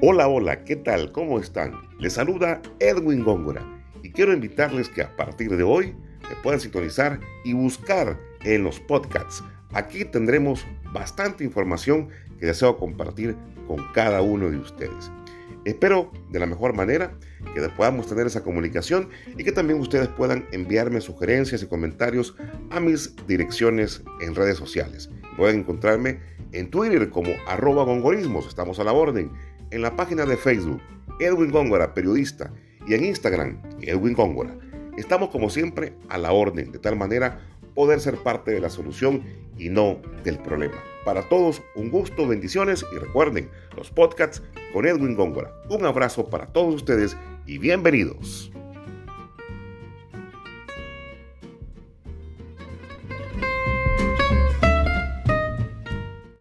Hola, hola, ¿qué tal? ¿Cómo están? Les saluda Edwin Góngora y quiero invitarles que a partir de hoy me puedan sintonizar y buscar en los podcasts. Aquí tendremos bastante información que deseo compartir con cada uno de ustedes. Espero de la mejor manera que podamos tener esa comunicación y que también ustedes puedan enviarme sugerencias y comentarios a mis direcciones en redes sociales. Pueden encontrarme en Twitter como arroba gongorismos, estamos a la orden en la página de Facebook, Edwin Góngora, periodista, y en Instagram, Edwin Góngora. Estamos como siempre a la orden, de tal manera poder ser parte de la solución y no del problema. Para todos, un gusto, bendiciones y recuerden los podcasts con Edwin Góngora. Un abrazo para todos ustedes y bienvenidos.